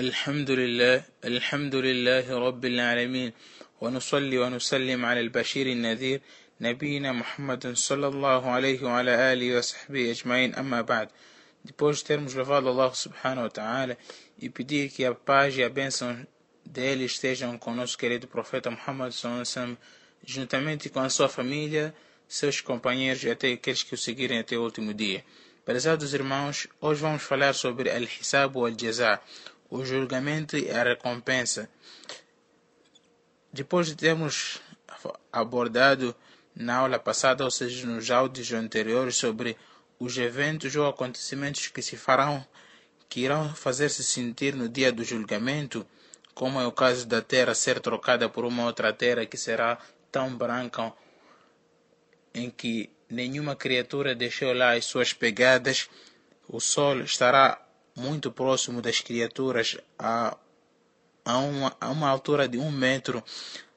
الحمد لله الحمد لله رب العالمين ونصلي ونسلم على البشير النذير نبينا محمد صلى الله عليه وعلى آله وصحبه أجمعين أما بعد Depois de termos louvado Allah subhanahu wa ta'ala e pedir que a paz e a bênção dele estejam com o nosso querido profeta Muhammad sallallahu juntamente com a sua família, seus companheiros e até aqueles que o seguirem até o último dia. Prezados irmãos, hoje vamos falar sobre Al-Hisab ou Al-Jaza, o julgamento e a recompensa. Depois de termos abordado na aula passada, ou seja, nos áudios anteriores, sobre os eventos ou acontecimentos que se farão, que irão fazer-se sentir no dia do julgamento, como é o caso da terra ser trocada por uma outra terra que será tão branca, em que nenhuma criatura deixou lá as suas pegadas, o sol estará muito próximo das criaturas a, a, uma, a uma altura de um metro.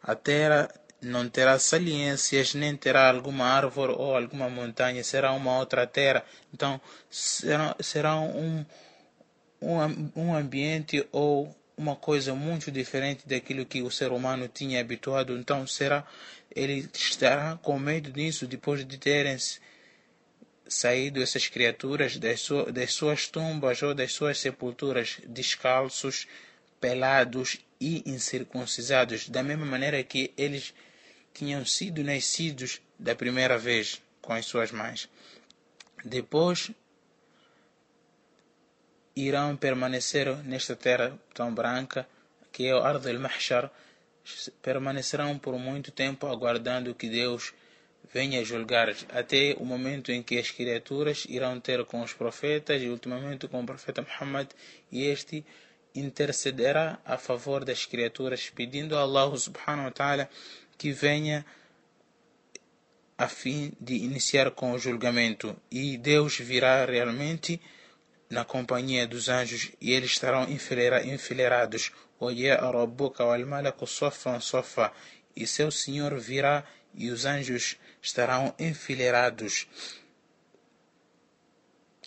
A terra não terá saliências, nem terá alguma árvore ou alguma montanha, será uma outra terra. Então, será, será um, um, um ambiente ou uma coisa muito diferente daquilo que o ser humano tinha habituado. Então, será ele estará com medo disso depois de terem saído essas criaturas das, suas, das suas tumbas ou das suas sepulturas descalços, pelados e incircuncisados, da mesma maneira que eles tinham sido nascidos da primeira vez com as suas mães. Depois irão permanecer nesta terra tão branca que é o Ard al-Mahshar, permanecerão por muito tempo aguardando que Deus venha julgar até o momento em que as criaturas irão ter com os profetas e ultimamente com o profeta Muhammad e este intercederá a favor das criaturas pedindo a Allah subhanahu wa ta'ala que venha a fim de iniciar com o julgamento. E Deus virá realmente na companhia dos anjos e eles estarão enfileirados e seu Senhor virá e os anjos estarão enfileirados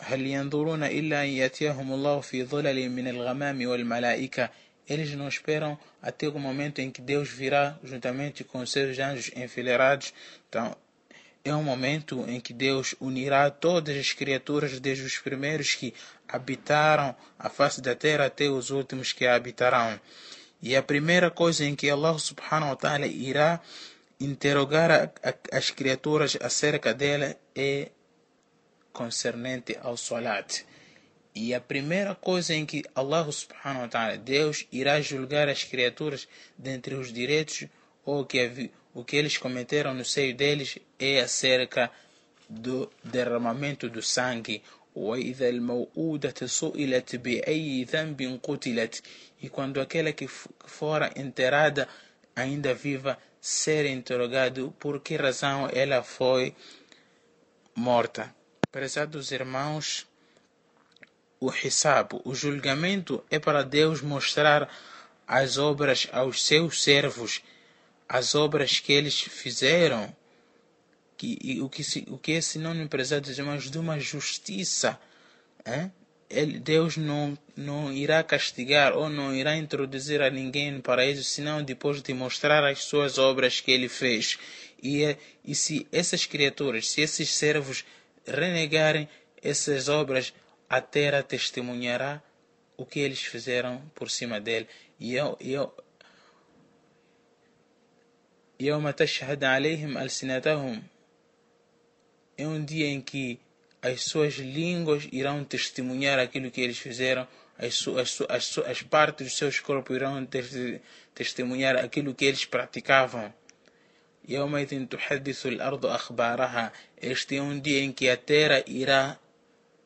هل ينظرون إلا أن يأتيهم الله في ظلل من الغمام والملائكة eles não esperam até o momento em que Deus virá juntamente com seus anjos enfileirados. Então, é um momento em que Deus unirá todas as criaturas, desde os primeiros que habitaram a face da terra até os últimos que a habitarão. E a primeira coisa em que Allah subhanahu wa ta'ala irá interrogar a, a, as criaturas acerca dela é concernente ao salat. E a primeira coisa em que Allah subhanahu wa ta'ala, Deus, irá julgar as criaturas dentre os direitos ou que, o que eles cometeram no seio deles é acerca do derramamento do sangue. وإذا الموءودة سئلت بأي ذنب قتلت e quando aquela que fora enterrada ainda viva ser interrogado por que razão ela foi morta. Prezados irmãos, o hisab, o julgamento é para Deus mostrar as obras aos seus servos, as obras que eles fizeram, que, o, que, o que é sinônimo, prezados irmãos, de uma justiça. Hein? Ele, Deus não, não irá castigar ou não irá introduzir a ninguém no paraíso, senão depois de mostrar as suas obras que ele fez. E, é, e se essas criaturas, se esses servos renegarem essas obras, a terra testemunhará o que eles fizeram por cima dele. E eu, eu, يوم تشهد عليهم ألسنتهم é um dia em que as suas línguas irão testemunhar aquilo que eles fizeram, as, as, as, as partes dos seus corpos irão testemunhar aquilo que eles praticavam. يومئذ تحدث الأرض أخبارها Este é um dia em que a terra irá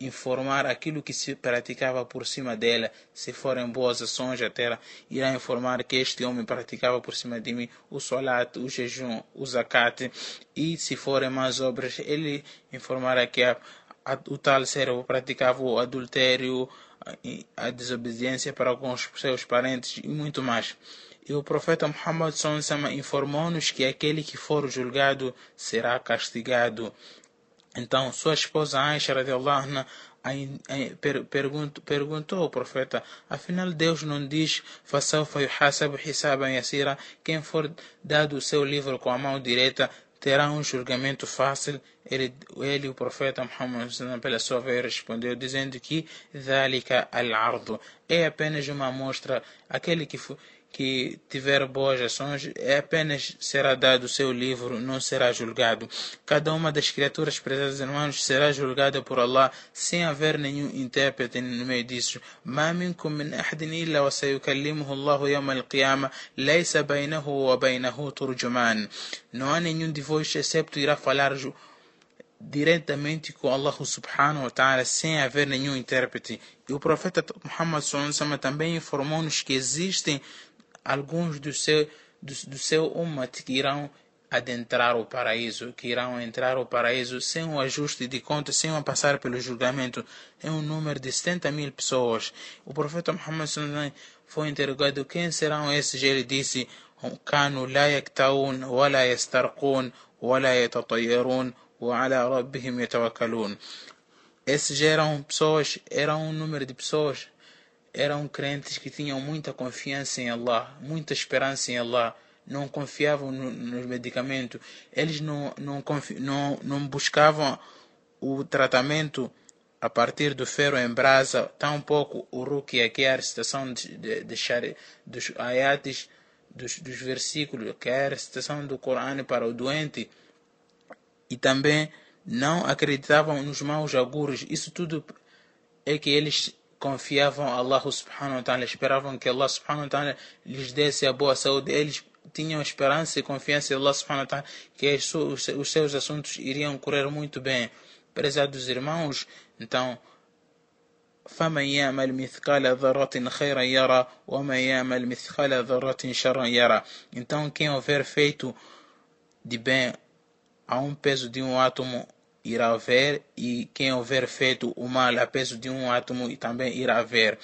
informar aquilo que se praticava por cima dela. Se forem boas ações, a terra irá informar que este homem praticava por cima de mim o solat, o jejum, o zakat. E se forem más obras, ele informará que a, a, o tal servo praticava o adultério, a, a desobediência para os seus parentes e muito mais. E o profeta Muhammad informou-nos que aquele que for julgado será castigado Então, sua esposa Aisha radiallahu anha perguntou, perguntou ao profeta, afinal Deus não diz فَسَوْفَ يُحَاسَبُ حِسَابًا يَسِيرًا Quem for dado o seu livro com a mão direita terá um julgamento fácil. Ele, ele o profeta Muhammad pela sua vez respondeu dizendo que ذَلِكَ الْعَرْضُ é apenas uma amostra, aquele que foi que tiver boas ações, é apenas será dado o seu livro, não será julgado. Cada uma das criaturas, prezados irmãos, será julgada por Allah sem haver nenhum intérprete no meio disso. ما منكم من أحد إلا وسيكلمه الله يوم القيامة ليس بينه وبينه ترجمان. Não há nenhum de vós excepto irá falar diretamente com Allah subhanahu wa ta'ala sem haver nenhum intérprete. E o profeta Muhammad também informou-nos que existem alguns do seu, do, do seu umat que irão adentrar o paraíso, que irão entrar o paraíso sem um ajuste de contas, sem passar pelo julgamento. É um número de 70 mil pessoas. O profeta Muhammad foi interrogado quem serão esses. Ele disse: كانوا لا يكتوون ولا يسترقون ولا يتطيرون وعلى ربهم يتوكلون. Esses eram pessoas, eram um número de pessoas eram crentes que tinham muita confiança em Allah, muita esperança em Allah, não confiavam no, nos medicamentos, eles não, não, não, não buscavam o tratamento a partir do ferro em brasa, tampouco o ruqya, que é a recitação de, de, de, dos ayates, dos, dos versículos, que é a recitação do Corão para o doente, e também não acreditavam nos maus augúrios. Isso tudo é que eles confiavam a Allah subhanahu wa ta'ala, esperavam que Allah subhanahu wa ta'ala lhes desse a boa saúde, eles tinham esperança e confiança em Allah subhanahu wa ta'ala que os seus assuntos iriam correr muito bem. Prezados irmãos, então, فمن يعمل مثقال ذرة خيرا يرى ومن يعمل مثقال ذرة شرا يرى então quem houver feito de bem a um peso de um átomo irá ver e quem houver feito o mal a peso de um átomo também irá ver.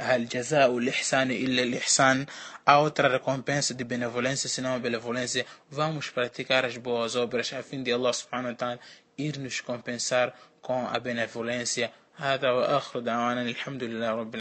هل جزاء الإحسان إلا الإحسان Há outra recompensa de benevolência senão a benevolência. Vamos praticar as boas obras a fim de Allah subhanahu wa ta'ala ir nos compensar com a benevolência. هذا وآخر دعوانا الحمد لله رب